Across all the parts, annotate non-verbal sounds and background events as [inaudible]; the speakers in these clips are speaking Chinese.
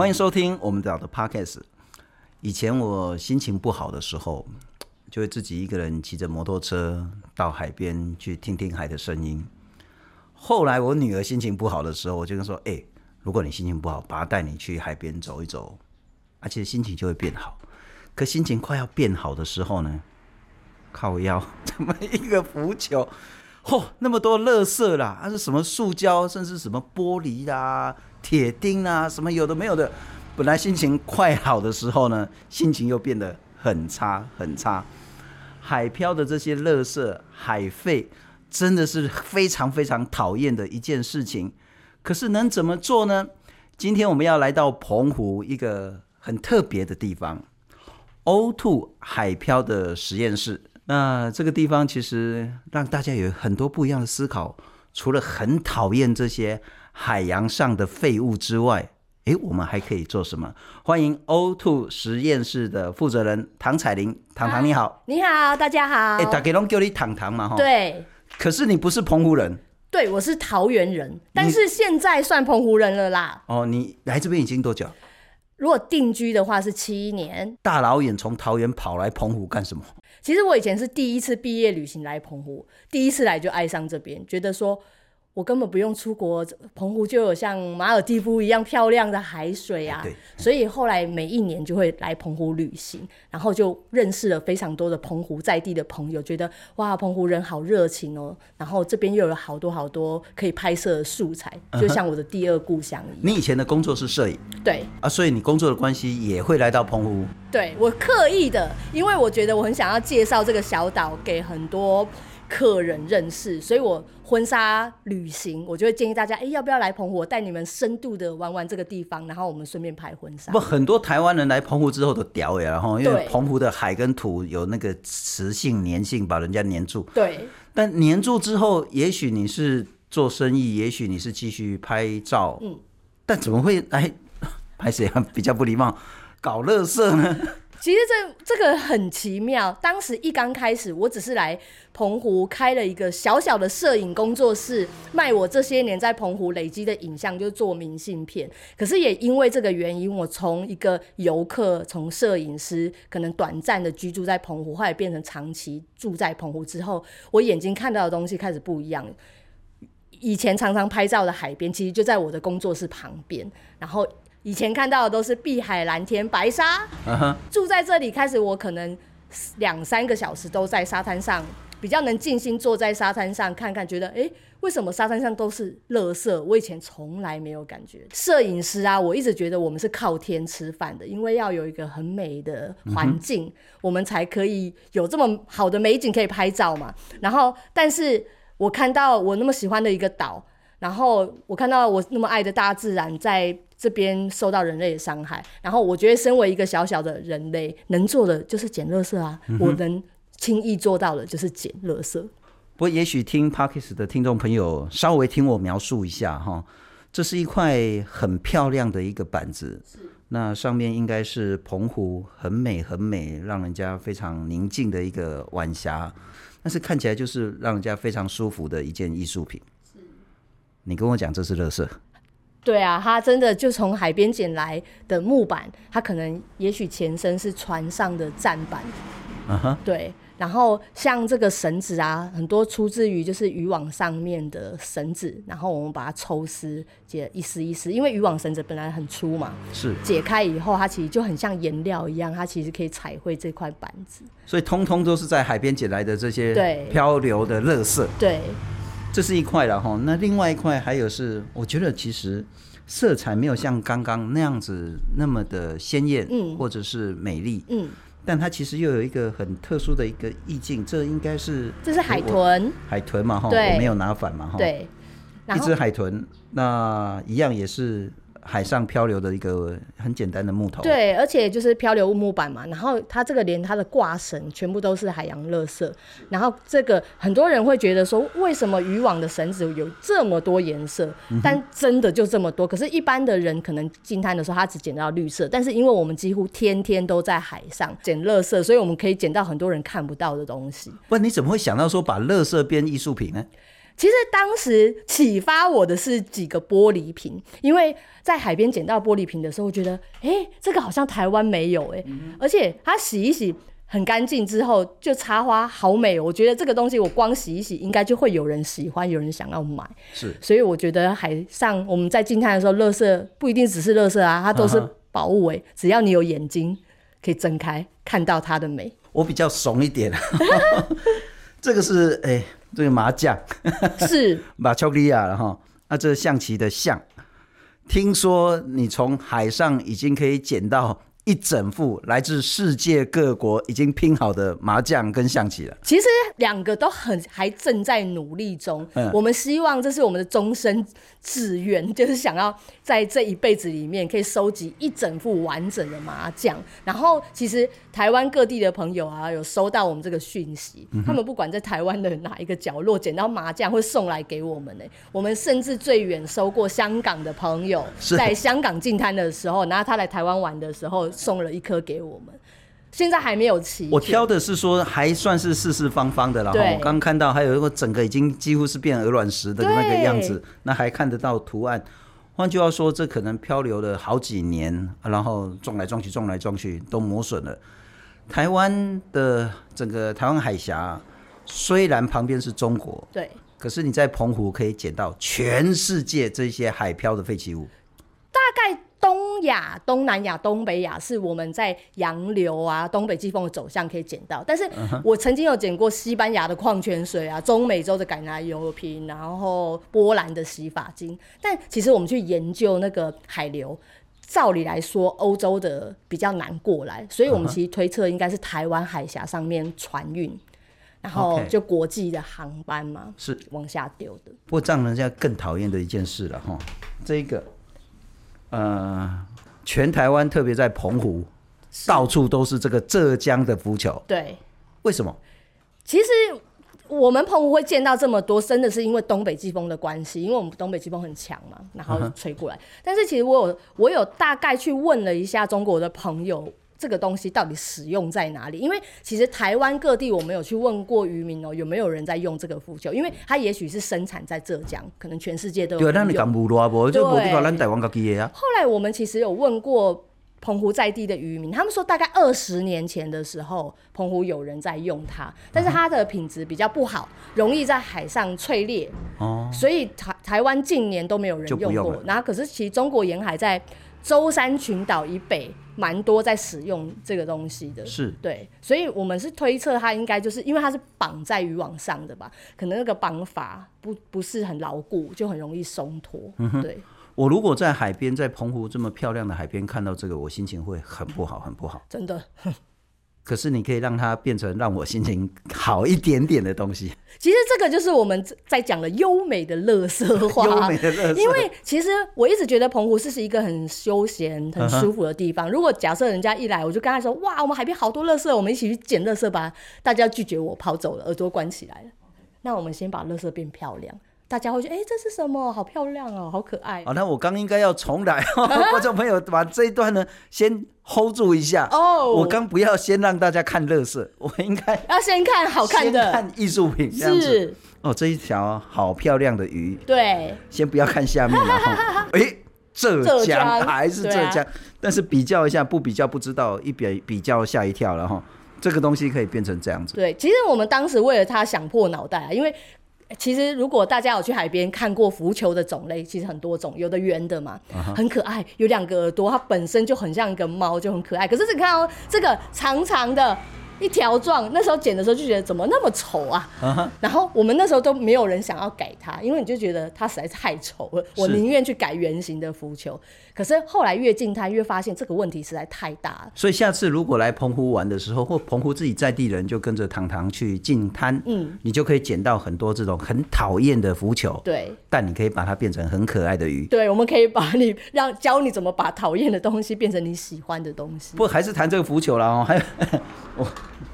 欢迎收听我们的 Podcast。以前我心情不好的时候，就会自己一个人骑着摩托车到海边去听听海的声音。后来我女儿心情不好的时候，我就跟她说：“哎，如果你心情不好，爸带你去海边走一走，而且心情就会变好。”可心情快要变好的时候呢，靠腰这么一个浮球，嚯，那么多垃圾啦，还是什么塑胶，甚至什么玻璃啦。铁钉啊，什么有的没有的，本来心情快好的时候呢，心情又变得很差很差。海漂的这些垃圾、海废，真的是非常非常讨厌的一件事情。可是能怎么做呢？今天我们要来到澎湖一个很特别的地方 ——O2 海漂的实验室。那这个地方其实让大家有很多不一样的思考。除了很讨厌这些。海洋上的废物之外，诶，我们还可以做什么？欢迎 O Two 实验室的负责人唐彩玲，唐唐你好，你好，大家好。诶，大家都叫你唐唐嘛，哈。对。可是你不是澎湖人。对，我是桃园人，但是现在算澎湖人了啦。哦，你来这边已经多久？如果定居的话是七年。大老远从桃园跑来澎湖干什么？其实我以前是第一次毕业旅行来澎湖，第一次来就爱上这边，觉得说。我根本不用出国，澎湖就有像马尔蒂夫一样漂亮的海水啊！所以后来每一年就会来澎湖旅行，然后就认识了非常多的澎湖在地的朋友，觉得哇，澎湖人好热情哦！然后这边又有好多好多可以拍摄的素材，就像我的第二故乡一样。你以前的工作是摄影，对啊，所以你工作的关系也会来到澎湖。对，我刻意的，因为我觉得我很想要介绍这个小岛给很多。客人认识，所以我婚纱旅行，我就会建议大家，哎、欸，要不要来澎湖？我带你们深度的玩玩这个地方，然后我们顺便拍婚纱。不，很多台湾人来澎湖之后都屌呀，然后因为澎湖的海跟土有那个磁性粘性，把人家粘住。对。但粘住之后，也许你是做生意，也许你是继续拍照，嗯，但怎么会来 [laughs] 拍谁啊？比较不礼貌，搞乐色呢？其实这这个很奇妙。当时一刚开始，我只是来澎湖开了一个小小的摄影工作室，卖我这些年在澎湖累积的影像，就是做明信片。可是也因为这个原因，我从一个游客，从摄影师，可能短暂的居住在澎湖，后来变成长期住在澎湖之后，我眼睛看到的东西开始不一样。以前常常拍照的海边，其实就在我的工作室旁边，然后。以前看到的都是碧海蓝天白沙，uh -huh. 住在这里开始，我可能两三个小时都在沙滩上，比较能静心坐在沙滩上看看，觉得哎、欸，为什么沙滩上都是垃圾？我以前从来没有感觉。摄影师啊，我一直觉得我们是靠天吃饭的，因为要有一个很美的环境，uh. 我们才可以有这么好的美景可以拍照嘛。然后，但是我看到我那么喜欢的一个岛，然后我看到我那么爱的大自然在。这边受到人类的伤害，然后我觉得身为一个小小的人类，能做的就是捡垃圾啊、嗯！我能轻易做到的就是捡垃圾。不过，也许听 Podcast 的听众朋友稍微听我描述一下哈，这是一块很漂亮的一个板子，那上面应该是澎湖很美很美，让人家非常宁静的一个晚霞，但是看起来就是让人家非常舒服的一件艺术品。你跟我讲这是垃圾。对啊，他真的就从海边捡来的木板，他可能也许前身是船上的站板。嗯哼。对，然后像这个绳子啊，很多出自于就是渔网上面的绳子，然后我们把它抽丝解一丝一丝，因为渔网绳子本来很粗嘛，是解开以后，它其实就很像颜料一样，它其实可以彩绘这块板子。所以通通都是在海边捡来的这些对漂流的垃圾。对。这是一块了哈，那另外一块还有是，我觉得其实色彩没有像刚刚那样子那么的鲜艳，嗯，或者是美丽，嗯，但它其实又有一个很特殊的一个意境，这应该是这是海豚，海豚嘛哈，我没有拿反嘛哈，对，一只海豚，那一样也是。海上漂流的一个很简单的木头，对，而且就是漂流木板嘛。然后它这个连它的挂绳全部都是海洋垃圾。然后这个很多人会觉得说，为什么渔网的绳子有这么多颜色？但真的就这么多。可是，一般的人可能进滩的时候，他只捡到绿色。但是，因为我们几乎天天都在海上捡垃圾，所以我们可以捡到很多人看不到的东西。不，你怎么会想到说把垃圾变艺术品呢？其实当时启发我的是几个玻璃瓶，因为在海边捡到玻璃瓶的时候，我觉得，哎、欸，这个好像台湾没有、欸，哎、嗯，而且它洗一洗很干净之后就插花，好美哦。我觉得这个东西我光洗一洗，应该就会有人喜欢，有人想要买。是，所以我觉得海上我们在近滩的时候，垃圾不一定只是垃圾啊，它都是宝物哎、欸。只要你有眼睛，可以睁开看到它的美。我比较怂一点，[laughs] 这个是哎、欸，这个麻将是 [laughs] 马丘利亚了哈。那这象棋的象，听说你从海上已经可以捡到。一整副来自世界各国已经拼好的麻将跟象棋了。其实两个都很还正在努力中。嗯，我们希望这是我们的终身志愿，就是想要在这一辈子里面可以收集一整副完整的麻将。然后，其实台湾各地的朋友啊，有收到我们这个讯息，嗯，他们不管在台湾的哪一个角落捡到麻将，会送来给我们呢。我们甚至最远收过香港的朋友，[laughs] 在香港进摊的时候，然后他来台湾玩的时候。送了一颗给我们，现在还没有齐。我挑的是说还算是四四方方的，然后我刚看到还有一个整个已经几乎是变鹅卵石的那个样子，那还看得到图案。换句话说，这可能漂流了好几年，然后撞来撞去，撞来撞去都磨损了。台湾的整个台湾海峡虽然旁边是中国，对，可是你在澎湖可以捡到全世界这些海漂的废弃物，大概。东亚、东南亚、东北亚是我们在洋流啊、东北季风的走向可以捡到，但是我曾经有捡过西班牙的矿泉水啊、中美洲的橄榄油瓶，然后波兰的洗发精。但其实我们去研究那个海流，照理来说，欧洲的比较难过来，所以我们其实推测应该是台湾海峡上面船运，然后就国际的航班嘛，是往下丢的。不过这样人家更讨厌的一件事了哈，这一个。呃，全台湾特别在澎湖，到处都是这个浙江的浮球。对，为什么？其实我们澎湖会见到这么多，真的是因为东北季风的关系，因为我们东北季风很强嘛，然后吹过来。Uh. 但是其实我有我有大概去问了一下中国的朋友。这个东西到底使用在哪里？因为其实台湾各地我们有去问过渔民哦，有没有人在用这个浮球？因为它也许是生产在浙江，可能全世界都有。对，那你讲不？就咱台湾自己的啊。后来我们其实有问过澎湖在地的渔民，他们说大概二十年前的时候，澎湖有人在用它，但是它的品质比较不好，容易在海上脆裂。哦。所以台台湾近年都没有人用过。然后可是其实中国沿海在。舟山群岛以北蛮多在使用这个东西的，是对，所以我们是推测它应该就是因为它是绑在渔网上的吧，可能那个绑法不不是很牢固，就很容易松脱。嗯，对。我如果在海边，在澎湖这么漂亮的海边看到这个，我心情会很不好，很不好。真的。可是你可以让它变成让我心情好一点点的东西。其实这个就是我们在讲的优美的垃圾话。优美的垃圾。因为其实我一直觉得澎湖是是一个很休闲、很舒服的地方。如果假设人家一来，我就跟他说：“哇，我们海边好多乐色，我们一起去捡乐色吧。”大家拒绝我，跑走了，耳朵关起来了。那我们先把乐色变漂亮。大家会觉得，哎、欸，这是什么？好漂亮哦，好可爱。好，那我刚应该要重来，[laughs] 观众朋友把这一段呢先 hold 住一下。哦、oh,，我刚不要先让大家看乐色，我应该要先看好看的，看艺术品这样子。是哦，这一条好漂亮的鱼。对，先不要看下面了哈。[laughs] 哎、欸，浙江，还是浙江、啊？但是比较一下，不比较不知道，一比比较吓一跳了哈。这个东西可以变成这样子。对，其实我们当时为了它想破脑袋啊，因为。其实，如果大家有去海边看过浮球的种类，其实很多种，有的圆的嘛，uh -huh. 很可爱，有两个耳朵，它本身就很像一个猫，就很可爱。可是你看哦，这个长长的。一条状，那时候剪的时候就觉得怎么那么丑啊！Uh -huh. 然后我们那时候都没有人想要改它，因为你就觉得它实在是太丑了。我宁愿去改圆形的浮球。可是后来越近滩越发现这个问题实在太大了。所以下次如果来澎湖玩的时候，或澎湖自己在地人就跟着糖糖去进滩，嗯，你就可以捡到很多这种很讨厌的浮球。对，但你可以把它变成很可爱的鱼。对，我们可以把你让教你怎么把讨厌的东西变成你喜欢的东西。不，还是谈这个浮球了哦，还有 [laughs] [laughs] 我。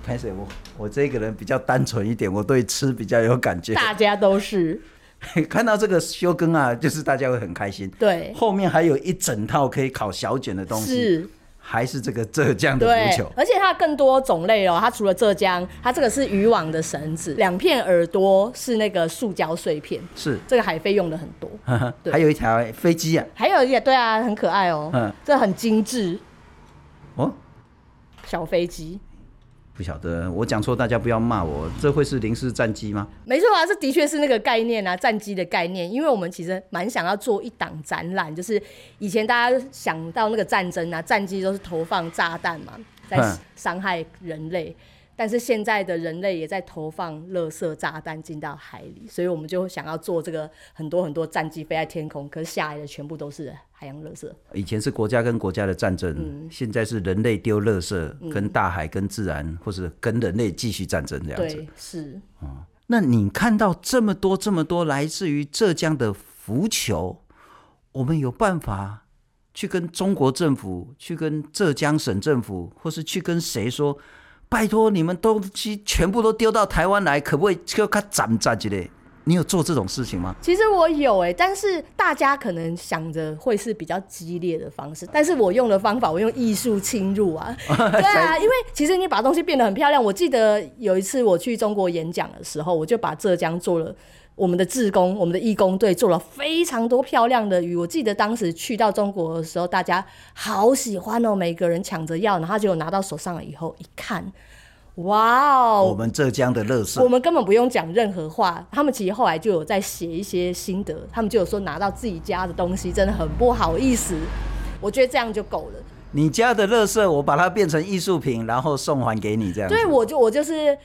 拍谢我，我这个人比较单纯一点，我对吃比较有感觉。大家都是 [laughs] 看到这个休耕啊，就是大家会很开心。对，后面还有一整套可以烤小卷的东西，是还是这个浙江的足球，而且它更多种类哦。它除了浙江，它这个是渔网的绳子，两片耳朵是那个塑胶碎片，是这个海飞用的很多。[laughs] 还有一条飞机啊，还有一个对啊，很可爱哦，嗯，这很精致哦，小飞机。不晓得，我讲错，大家不要骂我。这会是零式战机吗？没错啊，这的确是那个概念啊，战机的概念。因为我们其实蛮想要做一档展览，就是以前大家想到那个战争啊，战机都是投放炸弹嘛，在伤害人类。但是现在的人类也在投放垃圾炸弹进到海里，所以我们就想要做这个很多很多战机飞在天空，可是下来的全部都是海洋垃圾。以前是国家跟国家的战争，嗯、现在是人类丢垃圾，跟大海、跟自然，嗯、或是跟人类继续战争这样子。对，是。嗯，那你看到这么多这么多来自于浙江的浮球，我们有办法去跟中国政府、去跟浙江省政府，或是去跟谁说？拜托你们东西全部都丢到台湾来，可不可以就看斩斩之类？你有做这种事情吗？其实我有哎、欸，但是大家可能想着会是比较激烈的方式，但是我用的方法，我用艺术侵入啊。[laughs] 对啊，因为其实你把东西变得很漂亮。我记得有一次我去中国演讲的时候，我就把浙江做了。我们的志工，我们的义工队做了非常多漂亮的鱼。我记得当时去到中国的时候，大家好喜欢哦，每个人抢着要，然后结果拿到手上了以后一看，哇哦！我们浙江的乐色，我们根本不用讲任何话。他们其实后来就有在写一些心得，他们就有说拿到自己家的东西真的很不好意思。我觉得这样就够了。你家的乐色，我把它变成艺术品，然后送还给你，这样。对，我就我就是。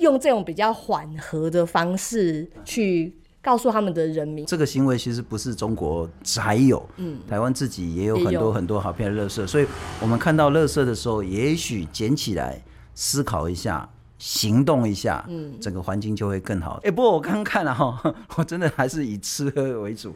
用这种比较缓和的方式去告诉他们的人民，这个行为其实不是中国才有，嗯，台湾自己也有很多很多好片的垃圾，所以我们看到垃圾的时候，也许捡起来思考一下，行动一下，嗯，整个环境就会更好。哎、欸，不过我刚刚看了哈，[laughs] 我真的还是以吃喝为主，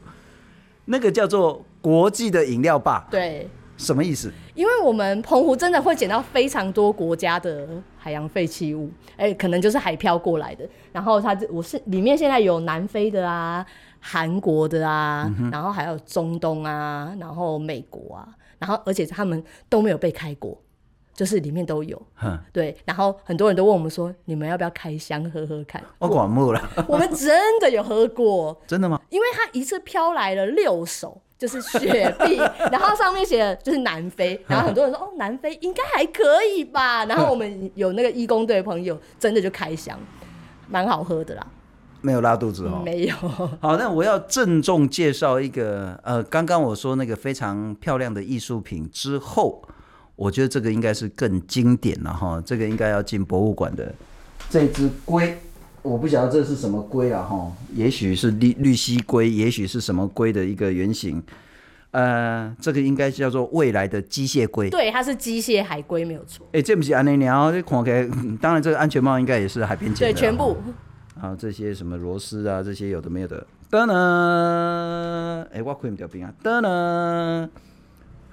那个叫做国际的饮料吧，对。什么意思？因为我们澎湖真的会捡到非常多国家的海洋废弃物，哎、欸，可能就是海漂过来的。然后它这我是里面现在有南非的啊、韩国的啊，嗯、然后还有中东啊，然后美国啊，然后而且他们都没有被开过，就是里面都有。哼，对。然后很多人都问我们说，你们要不要开箱喝喝看？我管木了。我们真的有喝过，[laughs] 真的吗？因为它一次飘来了六艘。就是雪碧，然后上面写的就是南非，然后很多人说哦，南非应该还可以吧。然后我们有那个义工队的朋友，真的就开箱，蛮好喝的啦。没有拉肚子哦？没有。好，那我要郑重介绍一个，呃，刚刚我说那个非常漂亮的艺术品之后，我觉得这个应该是更经典了哈。这个应该要进博物馆的这只龟。我不晓得这是什么龟啊，哈，也许是绿绿蜥龟，也许是什么龟的一个原型。呃，这个应该叫做未来的机械龟。对，它是机械海龟，没有错。哎、欸，这不是安内鸟，这看起来，当然这个安全帽应该也是海边捡的。对，全部。啊，这些什么螺丝啊，这些有的没有的。噔呢，哎，我可以不掉冰啊，噔呢。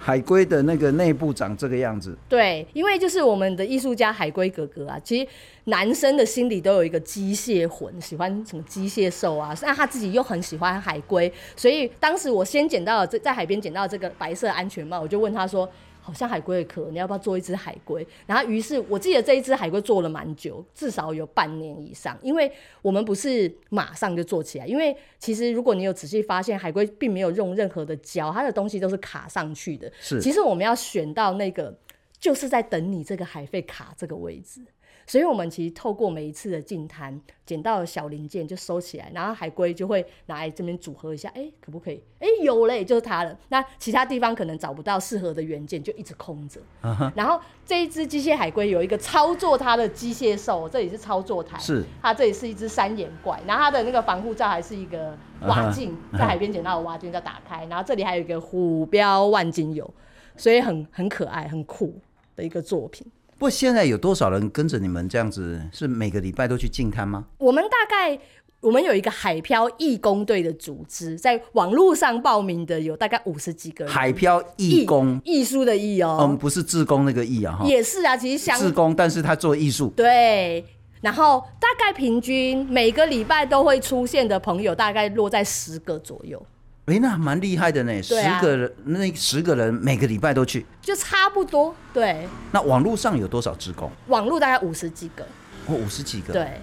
海龟的那个内部长这个样子，对，因为就是我们的艺术家海龟哥哥啊，其实男生的心里都有一个机械魂，喜欢什么机械兽啊，那他自己又很喜欢海龟，所以当时我先捡到了这在海边捡到这个白色安全帽，我就问他说。好像海龟的壳，你要不要做一只海龟？然后于是我记得这一只海龟做了蛮久，至少有半年以上。因为我们不是马上就做起来，因为其实如果你有仔细发现，海龟并没有用任何的胶，它的东西都是卡上去的。是，其实我们要选到那个，就是在等你这个海费卡这个位置。所以，我们其实透过每一次的净滩，捡到小零件就收起来，然后海龟就会拿来这边组合一下，哎、欸，可不可以？哎、欸，有嘞，就是它了。那其他地方可能找不到适合的元件，就一直空着。[laughs] Uh huh. 然后这一只机械海龟有一个操作它的机械兽，这里是操作台，是它这里是一只三眼怪，然后它的那个防护罩还是一个蛙镜，uh [laughs] huh. 在海边捡到的蛙镜，再打开，然后这里还有一个虎标万金油，所以很很可爱、很酷的一个作品。不过现在有多少人跟着你们这样子？是每个礼拜都去进滩吗？我们大概我们有一个海漂义工队的组织，在网络上报名的有大概五十几个人。海漂义工，艺术的艺哦，嗯，不是志工那个艺啊，也是啊，其实像志工，但是他做艺术。对，然后大概平均每个礼拜都会出现的朋友，大概落在十个左右。哎、欸，那蛮厉害的呢，啊、十个人，那十个人每个礼拜都去，就差不多。对。那网络上有多少职工？网络大概五十几个。哦，五十几个。对。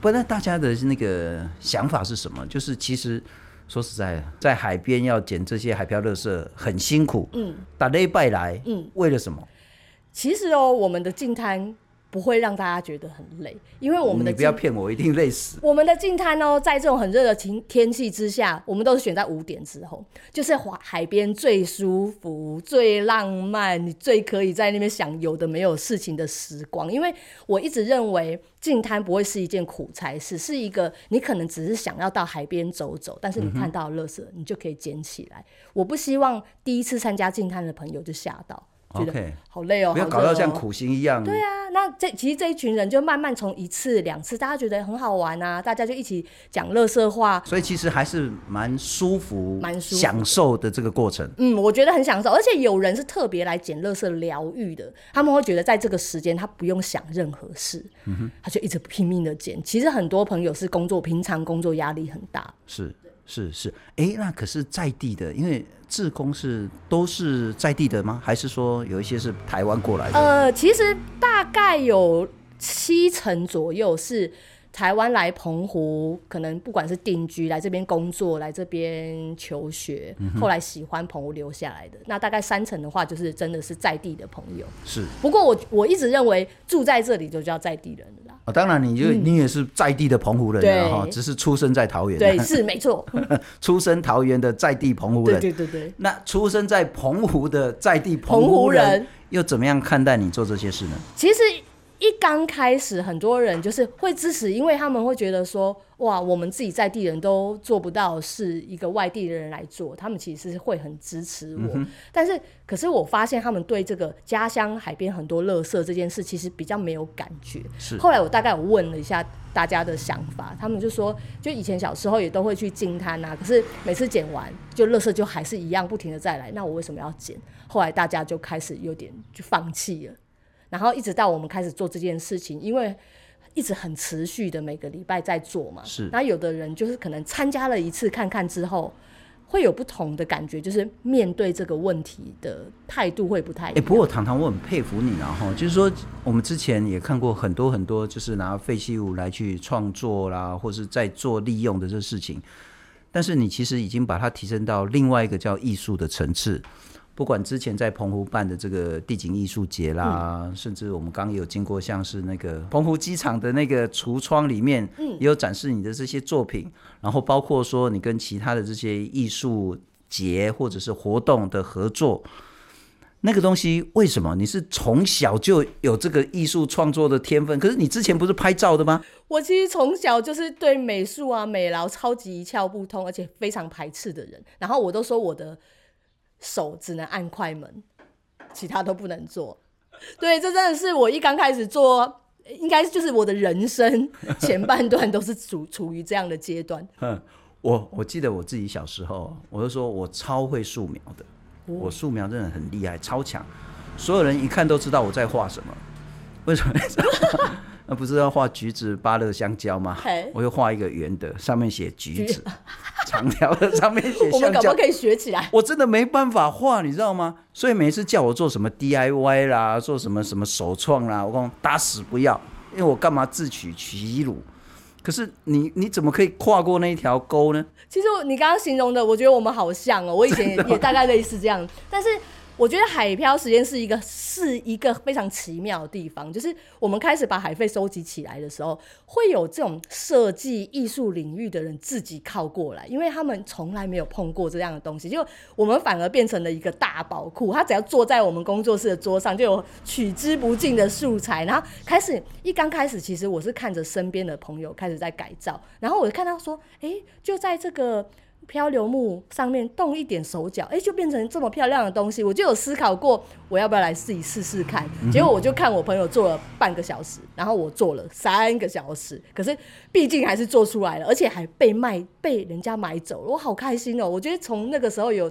不，那大家的那个想法是什么？就是其实说实在，在海边要捡这些海漂垃圾很辛苦。嗯。打礼拜来，嗯，为了什么？其实哦，我们的净滩。不会让大家觉得很累，因为我们的你不要骗我，一定累死。我们的净滩哦，在这种很热的天天气之下，我们都是选在五点之后，就是海海边最舒服、最浪漫，你最可以在那边想有的没有事情的时光。因为我一直认为净滩不会是一件苦差事，是一个你可能只是想要到海边走走，但是你看到垃圾，你就可以捡起来。嗯、我不希望第一次参加净滩的朋友就吓到。OK，好累哦，不要搞到像苦行一样。对啊，那这其实这一群人就慢慢从一次两次，大家觉得很好玩啊，大家就一起讲乐色话，所以其实还是蛮舒服、蛮舒服、享受的这个过程。嗯，我觉得很享受，而且有人是特别来捡乐色疗愈的，他们会觉得在这个时间他不用想任何事，嗯哼，他就一直拼命的捡。其实很多朋友是工作，平常工作压力很大，是。是是，哎、那可是在地的，因为自工是都是在地的吗？还是说有一些是台湾过来的？呃，其实大概有七成左右是。台湾来澎湖，可能不管是定居来这边工作，来这边求学，嗯、后来喜欢澎湖留下来的，那大概三成的话，就是真的是在地的朋友。是。不过我我一直认为住在这里就叫在地人了啦。哦，当然，你就、嗯、你也是在地的澎湖人哈，只是出生在桃园。对，是没错。[laughs] 出生桃园的在地澎湖人。对对对对。那出生在澎湖的在地澎湖人，湖人又怎么样看待你做这些事呢？其实。一刚开始，很多人就是会支持，因为他们会觉得说，哇，我们自己在地人都做不到，是一个外地的人来做，他们其实是会很支持我。嗯、但是，可是我发现他们对这个家乡海边很多垃圾这件事，其实比较没有感觉。是。后来我大概我问了一下大家的想法，他们就说，就以前小时候也都会去净滩啊，可是每次捡完，就垃圾就还是一样，不停的再来，那我为什么要捡？后来大家就开始有点就放弃了。然后一直到我们开始做这件事情，因为一直很持续的每个礼拜在做嘛。是。那有的人就是可能参加了一次看看之后，会有不同的感觉，就是面对这个问题的态度会不太一样。哎，不过糖糖我很佩服你，然后就是说我们之前也看过很多很多，就是拿废弃物来去创作啦，或是在做利用的这事情，但是你其实已经把它提升到另外一个叫艺术的层次。不管之前在澎湖办的这个地景艺术节啦，嗯、甚至我们刚刚有经过像是那个澎湖机场的那个橱窗里面，也有展示你的这些作品，嗯、然后包括说你跟其他的这些艺术节或者是活动的合作，那个东西为什么你是从小就有这个艺术创作的天分？可是你之前不是拍照的吗？我其实从小就是对美术啊、美劳超级一窍不通，而且非常排斥的人。然后我都说我的。手只能按快门，其他都不能做。对，这真的是我一刚开始做，应该就是我的人生前半段都是处处于这样的阶段。嗯，我我记得我自己小时候，我就说我超会素描的，哦、我素描真的很厉害，超强，所有人一看都知道我在画什么。为什么？那 [laughs] 不是要画橘子、芭乐、香蕉吗？我又画一个圆的，上面写橘子；[laughs] 长条的上面写。[laughs] 我们可不可以学起来？我真的没办法画，你知道吗？所以每次叫我做什么 DIY 啦，做什么什么首创啦，我讲打死不要，因为我干嘛自取其辱？可是你你怎么可以跨过那一条沟呢？其实你刚刚形容的，我觉得我们好像哦，我以前也大概类似这样，但是。我觉得海漂实验是一个是一个非常奇妙的地方，就是我们开始把海废收集起来的时候，会有这种设计艺术领域的人自己靠过来，因为他们从来没有碰过这样的东西，就我们反而变成了一个大宝库。他只要坐在我们工作室的桌上，就有取之不尽的素材。然后开始一刚开始，其实我是看着身边的朋友开始在改造，然后我就看到说，哎，就在这个。漂流木上面动一点手脚，哎、欸，就变成这么漂亮的东西。我就有思考过，我要不要来自己试试看。结果我就看我朋友做了半个小时，然后我做了三个小时，可是毕竟还是做出来了，而且还被卖，被人家买走了，我好开心哦、喔！我觉得从那个时候有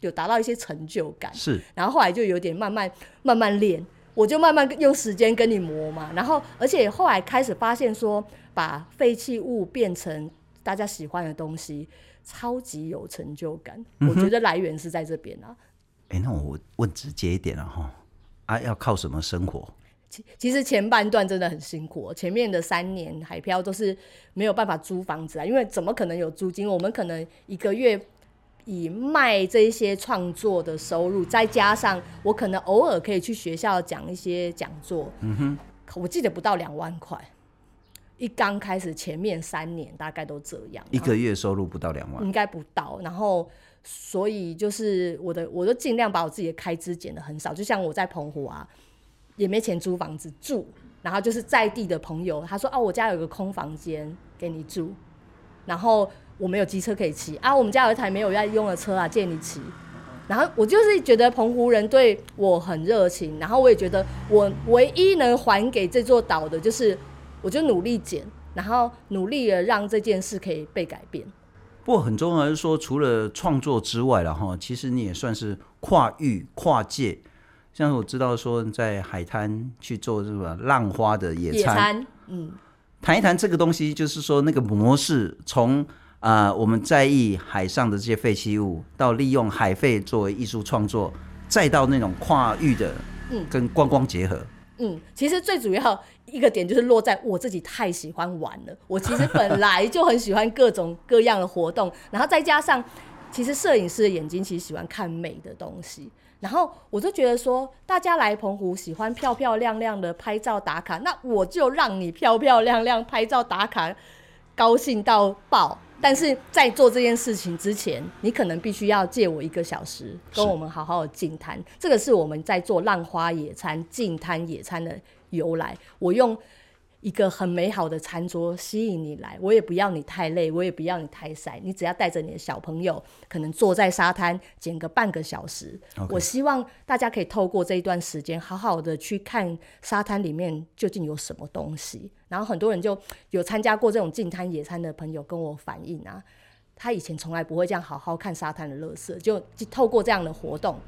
有达到一些成就感。是，然后后来就有点慢慢慢慢练，我就慢慢用时间跟你磨嘛。然后，而且后来开始发现说，把废弃物变成大家喜欢的东西，超级有成就感。嗯、我觉得来源是在这边啊。哎、欸，那我问直接一点了哈，啊，要靠什么生活？其其实前半段真的很辛苦，前面的三年海漂都是没有办法租房子啊，因为怎么可能有租金？我们可能一个月以卖这些创作的收入，再加上我可能偶尔可以去学校讲一些讲座，嗯哼，我记得不到两万块。一刚开始前面三年大概都这样，一个月收入不到两万，应该不到。然后所以就是我的，我都尽量把我自己的开支减的很少，就像我在澎湖啊。也没钱租房子住，然后就是在地的朋友，他说：“哦，我家有个空房间给你住。”然后我没有机车可以骑啊，我们家有一台没有要用的车啊，借你骑。然后我就是觉得澎湖人对我很热情，然后我也觉得我唯一能还给这座岛的就是，我就努力减，然后努力的让这件事可以被改变。不过很重要的是说，除了创作之外了哈，其实你也算是跨域跨界。像我知道说在海滩去做什么浪花的野餐，野餐，嗯，谈一谈这个东西，就是说那个模式，从啊、呃、我们在意海上的这些废弃物，到利用海废作为艺术创作，再到那种跨域的，嗯，跟观光结合，嗯，嗯其实最主要一个点就是落在我自己太喜欢玩了，我其实本来就很喜欢各种各样的活动，然后再加上，其实摄影师的眼睛其实喜欢看美的东西。然后我就觉得说，大家来澎湖喜欢漂漂亮亮的拍照打卡，那我就让你漂漂亮亮拍照打卡，高兴到爆。但是在做这件事情之前，你可能必须要借我一个小时，跟我们好好的进摊。这个是我们在做浪花野餐、静摊野餐的由来。我用。一个很美好的餐桌吸引你来，我也不要你太累，我也不要你太晒，你只要带着你的小朋友，可能坐在沙滩捡个半个小时。我希望大家可以透过这一段时间，好好的去看沙滩里面究竟有什么东西。然后很多人就有参加过这种近滩野餐的朋友跟我反映啊，他以前从来不会这样好好看沙滩的垃圾，就就透过这样的活动。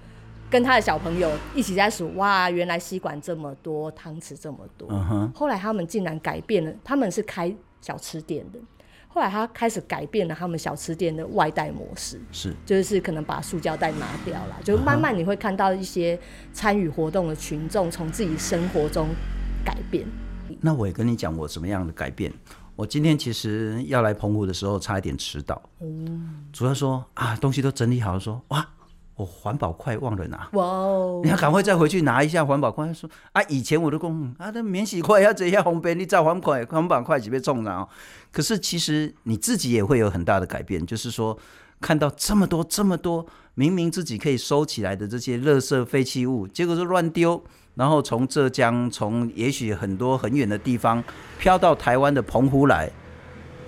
跟他的小朋友一起在数，哇，原来吸管这么多，汤匙这么多。Uh huh. 后来他们竟然改变了，他们是开小吃店的。后来他开始改变了他们小吃店的外带模式，是，就是可能把塑胶袋拿掉了，就慢慢你会看到一些参与活动的群众从自己生活中改变。那我也跟你讲我什么样的改变。我今天其实要来澎湖的时候差一点迟到，嗯，主要说啊，东西都整理好了，说哇。我环保筷忘了拿，哇哦！你要赶快再回去拿一下环保筷。说啊，以前我都讲啊，那免洗筷要这样方便，你找环保环保筷几被重了。可是其实你自己也会有很大的改变，就是说看到这么多这么多，明明自己可以收起来的这些垃圾废弃物，结果是乱丢，然后从浙江，从也许很多很远的地方飘到台湾的澎湖来，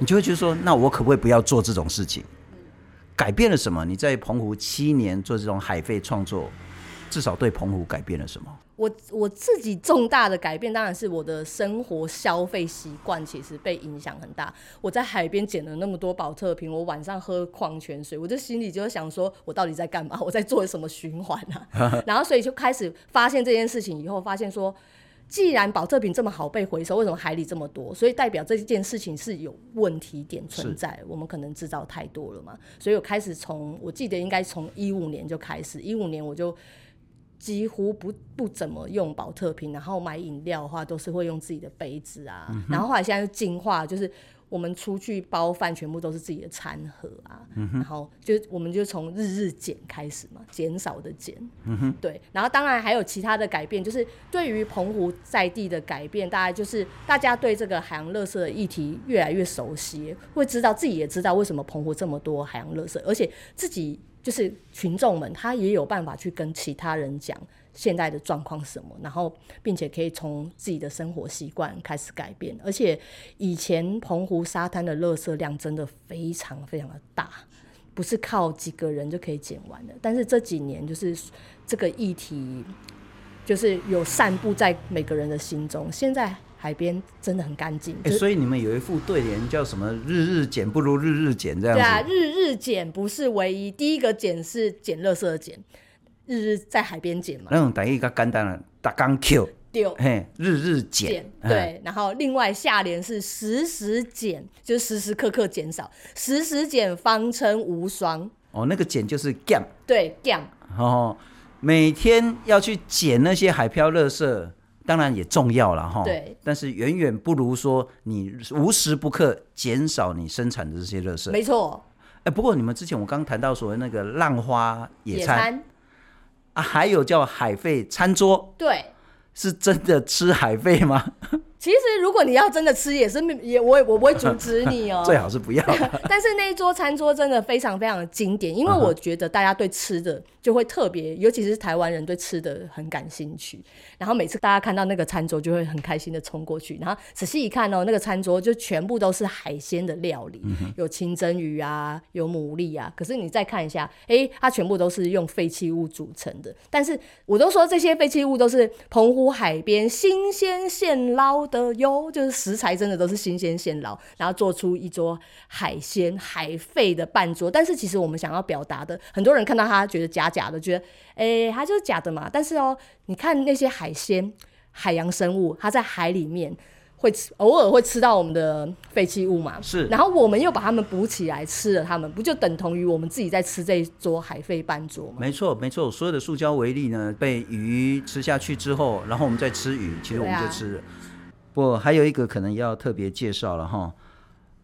你就会觉得说，那我可不可以不要做这种事情？改变了什么？你在澎湖七年做这种海费创作，至少对澎湖改变了什么？我我自己重大的改变，当然是我的生活消费习惯其实被影响很大。我在海边捡了那么多宝特瓶，我晚上喝矿泉水，我这心里就想说，我到底在干嘛？我在做什么循环啊？[laughs] 然后所以就开始发现这件事情以后，发现说。既然保特瓶这么好被回收，为什么海里这么多？所以代表这件事情是有问题点存在，我们可能制造太多了嘛。所以我开始从，我记得应该从一五年就开始，一五年我就几乎不不怎么用保特瓶，然后买饮料的话都是会用自己的杯子啊。嗯、然后后来现在就进化，就是。我们出去包饭，全部都是自己的餐盒啊，嗯、然后就我们就从日日减开始嘛，减少的减，嗯、对，然后当然还有其他的改变，就是对于澎湖在地的改变，大概就是大家对这个海洋垃圾的议题越来越熟悉，会知道自己也知道为什么澎湖这么多海洋垃圾，而且自己就是群众们，他也有办法去跟其他人讲。现在的状况是什么？然后，并且可以从自己的生活习惯开始改变。而且，以前澎湖沙滩的垃圾量真的非常非常的大，不是靠几个人就可以捡完的。但是这几年，就是这个议题，就是有散布在每个人的心中。现在海边真的很干净。欸，所以你们有一副对联叫什么？日日减不如日日减，这样子。对啊，日日减不是唯一，第一个减是捡垃圾的捡。日日在海边捡嘛，那种等于较简单了，打钢 Q，丢，嘿，日日减，对，然后另外下联是时时减，就是时时刻刻减少，时时减方称无双。哦，那个减就是减，对，减。哦，每天要去捡那些海漂垃圾，当然也重要了哈。对，但是远远不如说你无时不刻减少你生产的这些垃圾。没错。哎，不过你们之前我刚谈到所谓那个浪花野餐，野餐啊，还有叫海费餐桌，对，是真的吃海费吗？其实，如果你要真的吃，也是也我也我不会阻止你哦。[laughs] 最好是不要。[laughs] 但是那一桌餐桌真的非常非常的经典，因为我觉得大家对吃的就会特别，尤其是台湾人对吃的很感兴趣。然后每次大家看到那个餐桌，就会很开心的冲过去。然后仔细一看哦，那个餐桌就全部都是海鲜的料理，有清蒸鱼啊，有牡蛎啊。可是你再看一下，哎，它全部都是用废弃物组成的。但是我都说这些废弃物都是澎湖海边新鲜现捞的。的哟，就是食材真的都是新鲜现捞，然后做出一桌海鲜海废的半桌。但是其实我们想要表达的，很多人看到它觉得假假的，觉得哎，它就是假的嘛。但是哦，你看那些海鲜、海洋生物，它在海里面。会吃，偶尔会吃到我们的废弃物嘛？是，然后我们又把它们补起来吃了，它们不就等同于我们自己在吃这一桌海废半桌吗？没错，没错。所有的塑胶微粒呢，被鱼吃下去之后，然后我们再吃鱼，其实我们就吃了。不还有一个可能要特别介绍了哈，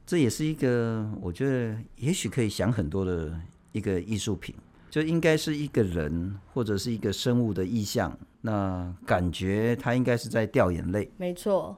这也是一个我觉得也许可以想很多的一个艺术品，就应该是一个人或者是一个生物的意象。那感觉他应该是在掉眼泪。没错。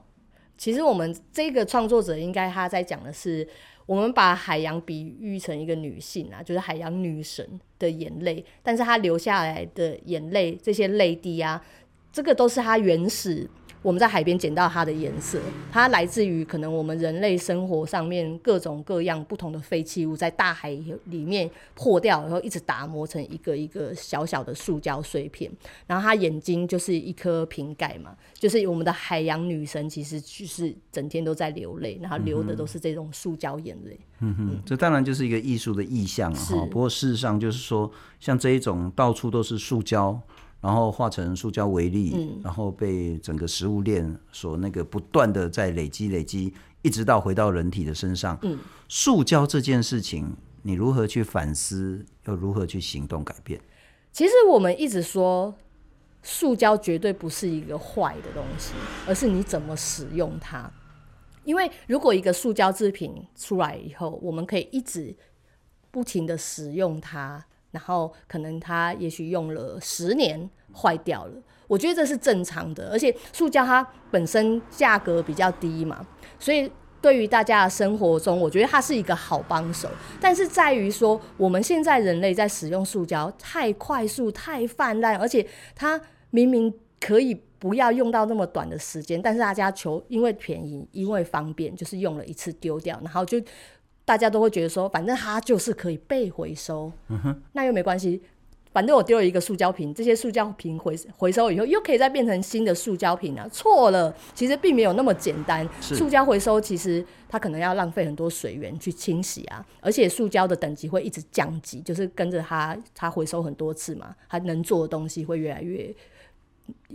其实我们这个创作者应该他在讲的是，我们把海洋比喻成一个女性啊，就是海洋女神的眼泪，但是她流下来的眼泪，这些泪滴啊，这个都是她原始。我们在海边捡到它的颜色，它来自于可能我们人类生活上面各种各样不同的废弃物，在大海里面破掉，然后一直打磨成一个一个小小的塑胶碎片。然后它眼睛就是一颗瓶盖嘛，就是我们的海洋女神，其实就是整天都在流泪，然后流的都是这种塑胶眼泪。嗯哼，嗯，这当然就是一个艺术的意象啊。不过事实上就是说，像这一种到处都是塑胶。然后化成塑胶为例，嗯，然后被整个食物链所那个不断的在累积累积，一直到回到人体的身上。嗯，塑胶这件事情，你如何去反思，又如何去行动改变？其实我们一直说，塑胶绝对不是一个坏的东西，而是你怎么使用它。因为如果一个塑胶制品出来以后，我们可以一直不停的使用它。然后可能它也许用了十年坏掉了，我觉得这是正常的。而且塑胶它本身价格比较低嘛，所以对于大家的生活中，我觉得它是一个好帮手。但是在于说，我们现在人类在使用塑胶太快速、太泛滥，而且它明明可以不要用到那么短的时间，但是大家求因为便宜、因为方便，就是用了一次丢掉，然后就。大家都会觉得说，反正它就是可以被回收，嗯哼，那又没关系，反正我丢了一个塑胶瓶，这些塑胶瓶回回收以后又可以再变成新的塑胶瓶啊。错了，其实并没有那么简单。塑胶回收其实它可能要浪费很多水源去清洗啊，而且塑胶的等级会一直降级，就是跟着它它回收很多次嘛，它能做的东西会越来越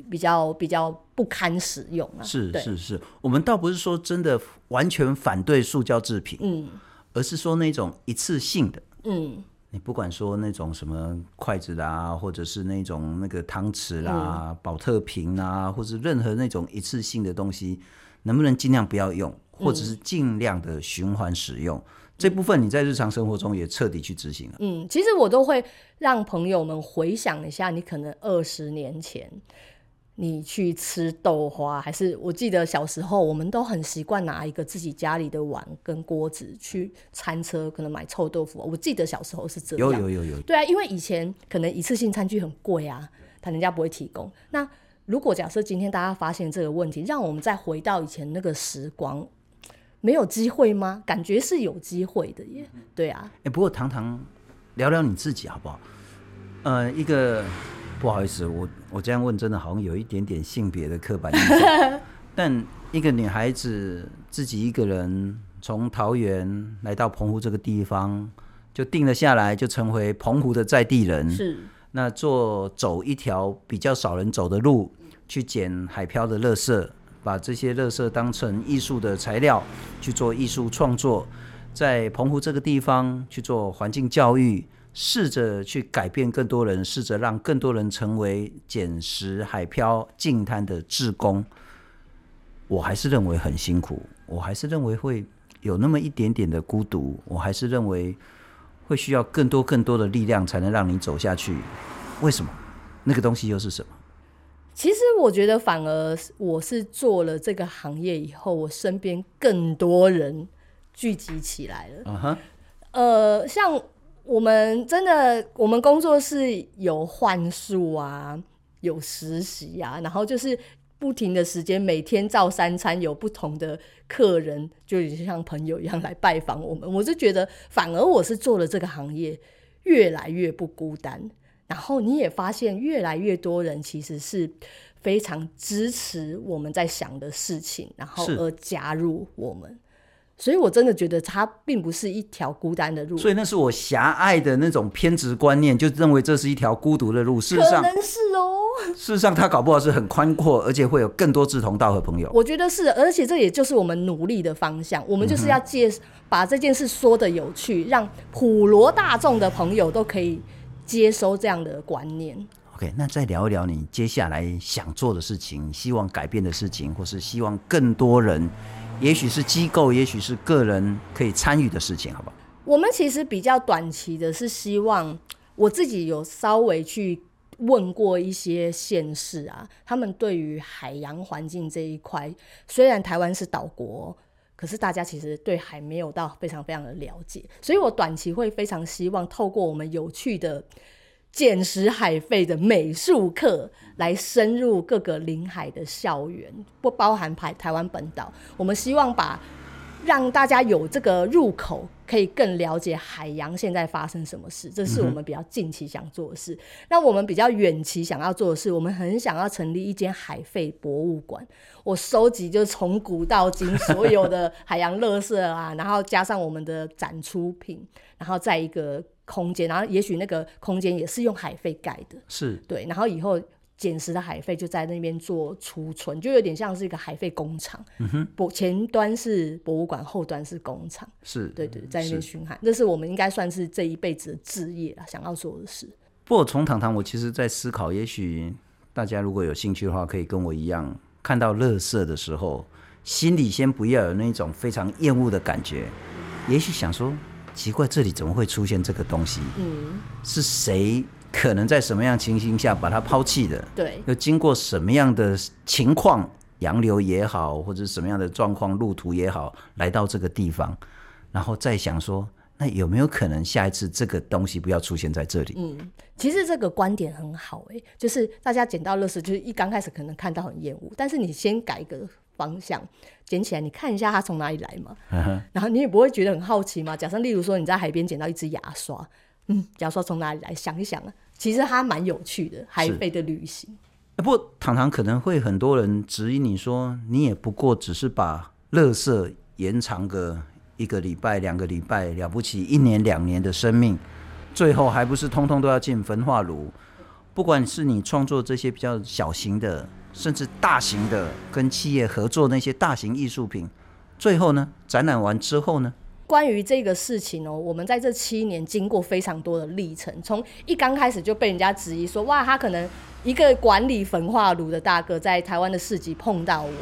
比较比较不堪使用啊。是是是，我们倒不是说真的完全反对塑胶制品，嗯。而是说那种一次性的，嗯，你不管说那种什么筷子啦，或者是那种那个汤匙啦、保、嗯、特瓶啦，或者任何那种一次性的东西，能不能尽量不要用，或者是尽量的循环使用？嗯、这部分你在日常生活中也彻底去执行了。嗯，其实我都会让朋友们回想一下，你可能二十年前。你去吃豆花，还是我记得小时候，我们都很习惯拿一个自己家里的碗跟锅子去餐车，可能买臭豆腐。我记得小时候是这样。有有有有。对啊，因为以前可能一次性餐具很贵啊，他人家不会提供。那如果假设今天大家发现这个问题，让我们再回到以前那个时光，没有机会吗？感觉是有机会的耶。对啊。哎、欸，不过糖糖聊聊你自己好不好？呃，一个。不好意思，我我这样问真的好像有一点点性别的刻板印象。[laughs] 但一个女孩子自己一个人从桃园来到澎湖这个地方，就定了下来，就成为澎湖的在地人。是。那做走一条比较少人走的路，去捡海漂的垃圾，把这些垃圾当成艺术的材料去做艺术创作，在澎湖这个地方去做环境教育，试着去改变更多人，试着让更多人成为捡拾海漂净滩的志工。我还是认为很辛苦，我还是认为会有那么一点点的孤独，我还是认为会需要更多更多的力量才能让你走下去。为什么？那个东西又是什么？其实我觉得，反而我是做了这个行业以后，我身边更多人聚集起来了。Uh huh. 呃，像我们真的，我们工作室有幻术啊，有实习啊，然后就是。不停的时间，每天照三餐，有不同的客人，就像朋友一样来拜访我们。我就觉得，反而我是做了这个行业，越来越不孤单。然后你也发现，越来越多人其实是非常支持我们在想的事情，然后而加入我们。所以，我真的觉得它并不是一条孤单的路。所以，那是我狭隘的那种偏执观念，就认为这是一条孤独的路。事实上，可能是哦。事实上，它搞不好是很宽阔，而且会有更多志同道合朋友。我觉得是，而且这也就是我们努力的方向。我们就是要借、嗯、把这件事说的有趣，让普罗大众的朋友都可以接收这样的观念。OK，那再聊一聊你接下来想做的事情，希望改变的事情，或是希望更多人。也许是机构，也许是个人可以参与的事情，好不好？我们其实比较短期的是希望，我自己有稍微去问过一些县市啊，他们对于海洋环境这一块，虽然台湾是岛国，可是大家其实对海没有到非常非常的了解，所以我短期会非常希望透过我们有趣的。捡拾海废的美术课，来深入各个临海的校园，不包含台台湾本岛。我们希望把让大家有这个入口，可以更了解海洋现在发生什么事。这是我们比较近期想做的事。那我们比较远期想要做的事，我们很想要成立一间海废博物馆。我收集就是从古到今所有的海洋垃圾啊，然后加上我们的展出品，然后在一个。空间，然后也许那个空间也是用海废盖的，是对，然后以后捡拾的海废就在那边做储存，就有点像是一个海废工厂。嗯哼，博前端是博物馆，后端是工厂，是对对，在那边巡海，是这是我们应该算是这一辈子的置业啊，想要做的事。不过从堂堂，我其实在思考，也许大家如果有兴趣的话，可以跟我一样，看到垃圾的时候，心里先不要有那种非常厌恶的感觉，也许想说。奇怪，这里怎么会出现这个东西？嗯，是谁可能在什么样情形下把它抛弃的？对，又经过什么样的情况，洋流也好，或者什么样的状况，路途也好，来到这个地方，然后再想说，那有没有可能下一次这个东西不要出现在这里？嗯，其实这个观点很好，欸，哎，就是大家捡到垃圾，就是一刚开始可能看到很厌恶，但是你先改个。方向捡起来，你看一下它从哪里来嘛，嗯、然后你也不会觉得很好奇嘛？假设例如说你在海边捡到一支牙刷，嗯，牙刷从哪里来？想一想啊，其实它蛮有趣的，海飞的旅行。不过堂堂可能会很多人质疑你说，你也不过只是把垃圾延长个一个礼拜、两个礼拜，了不起一年两年的生命，最后还不是通通都要进焚化炉？不管是你创作这些比较小型的。甚至大型的跟企业合作那些大型艺术品，最后呢，展览完之后呢，关于这个事情哦，我们在这七年经过非常多的历程，从一刚开始就被人家质疑说，哇，他可能一个管理焚化炉的大哥在台湾的市集碰到我，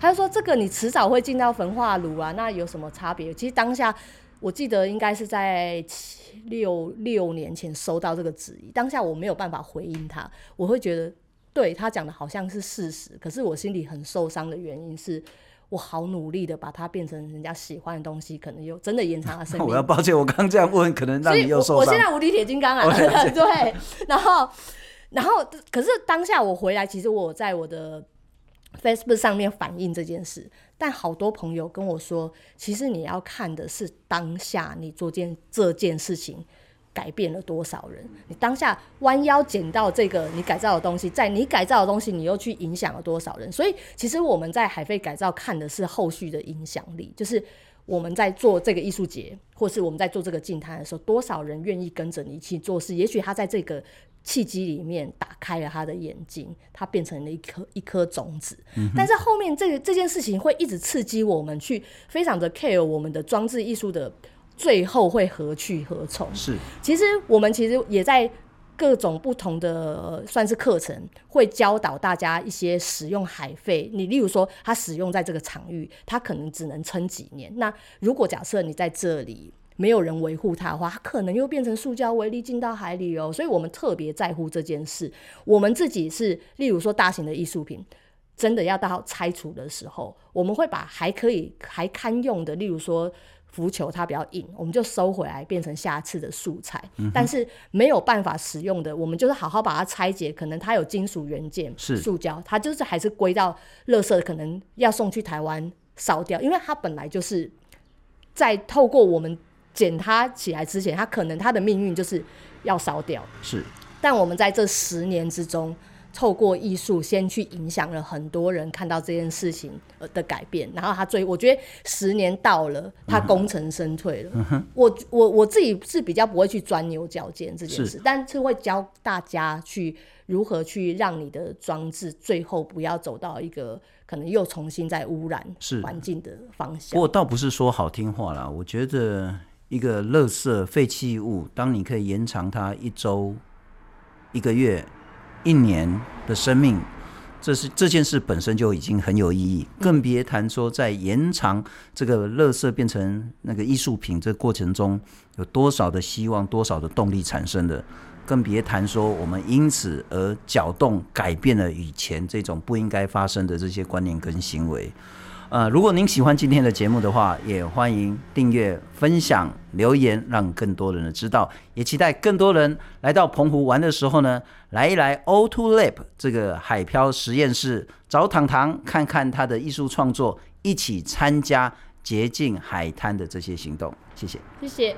他就说这个你迟早会进到焚化炉啊，那有什么差别？其实当下我记得应该是在七六六年前收到这个质疑，当下我没有办法回应他，我会觉得。对他讲的好像是事实，可是我心里很受伤的原因是，我好努力的把它变成人家喜欢的东西，可能又真的延长了生命。[laughs] 我要抱歉，我刚刚这样问，可能让你又受伤。我现在无敌铁金刚啊 [laughs] [laughs] 对，然后，然后，可是当下我回来，其实我在我的 Facebook 上面反映这件事，但好多朋友跟我说，其实你要看的是当下你做件这件事情。改变了多少人？你当下弯腰捡到这个你改造的东西，在你改造的东西，你又去影响了多少人？所以，其实我们在海飞改造看的是后续的影响力，就是我们在做这个艺术节，或是我们在做这个静态的时候，多少人愿意跟着你一起做事？也许他在这个契机里面打开了他的眼睛，他变成了一颗一颗种子。嗯、但是后面这个这件事情会一直刺激我们去非常的 care 我们的装置艺术的最后会何去何从？是，其实我们其实也在各种不同的算是课程，会教导大家一些使用海费。你例如说，它使用在这个场域，它可能只能撑几年。那如果假设你在这里。没有人维护它的话，它可能又变成塑胶微粒进到海里哦。所以我们特别在乎这件事。我们自己是，例如说大型的艺术品，真的要到拆除的时候，我们会把还可以还堪用的，例如说浮球它比较硬，我们就收回来变成下次的素材。嗯、但是没有办法使用的，我们就是好好把它拆解，可能它有金属元件，是塑胶，它就是还是归到垃圾，可能要送去台湾烧掉，因为它本来就是在透过我们。捡它起来之前，它可能它的命运就是要烧掉。是，但我们在这十年之中，透过艺术先去影响了很多人看到这件事情的改变，然后他最，我觉得十年到了，他功成身退了。嗯、我我我自己是比较不会去钻牛角尖这件事，是但是会教大家去如何去让你的装置最后不要走到一个可能又重新再污染环境的方向。不过倒不是说好听话啦，我觉得。一个垃圾废弃物，当你可以延长它一周、一个月、一年的生命，这是这件事本身就已经很有意义，更别谈说在延长这个垃圾变成那个艺术品这个过程中有多少的希望、多少的动力产生的，更别谈说我们因此而搅动、改变了以前这种不应该发生的这些观念跟行为。呃，如果您喜欢今天的节目的话，也欢迎订阅、分享、留言，让更多人知道。也期待更多人来到澎湖玩的时候呢，来一来 O2 Lab 这个海漂实验室，找糖糖看看他的艺术创作，一起参加洁净海滩的这些行动。谢谢，谢谢。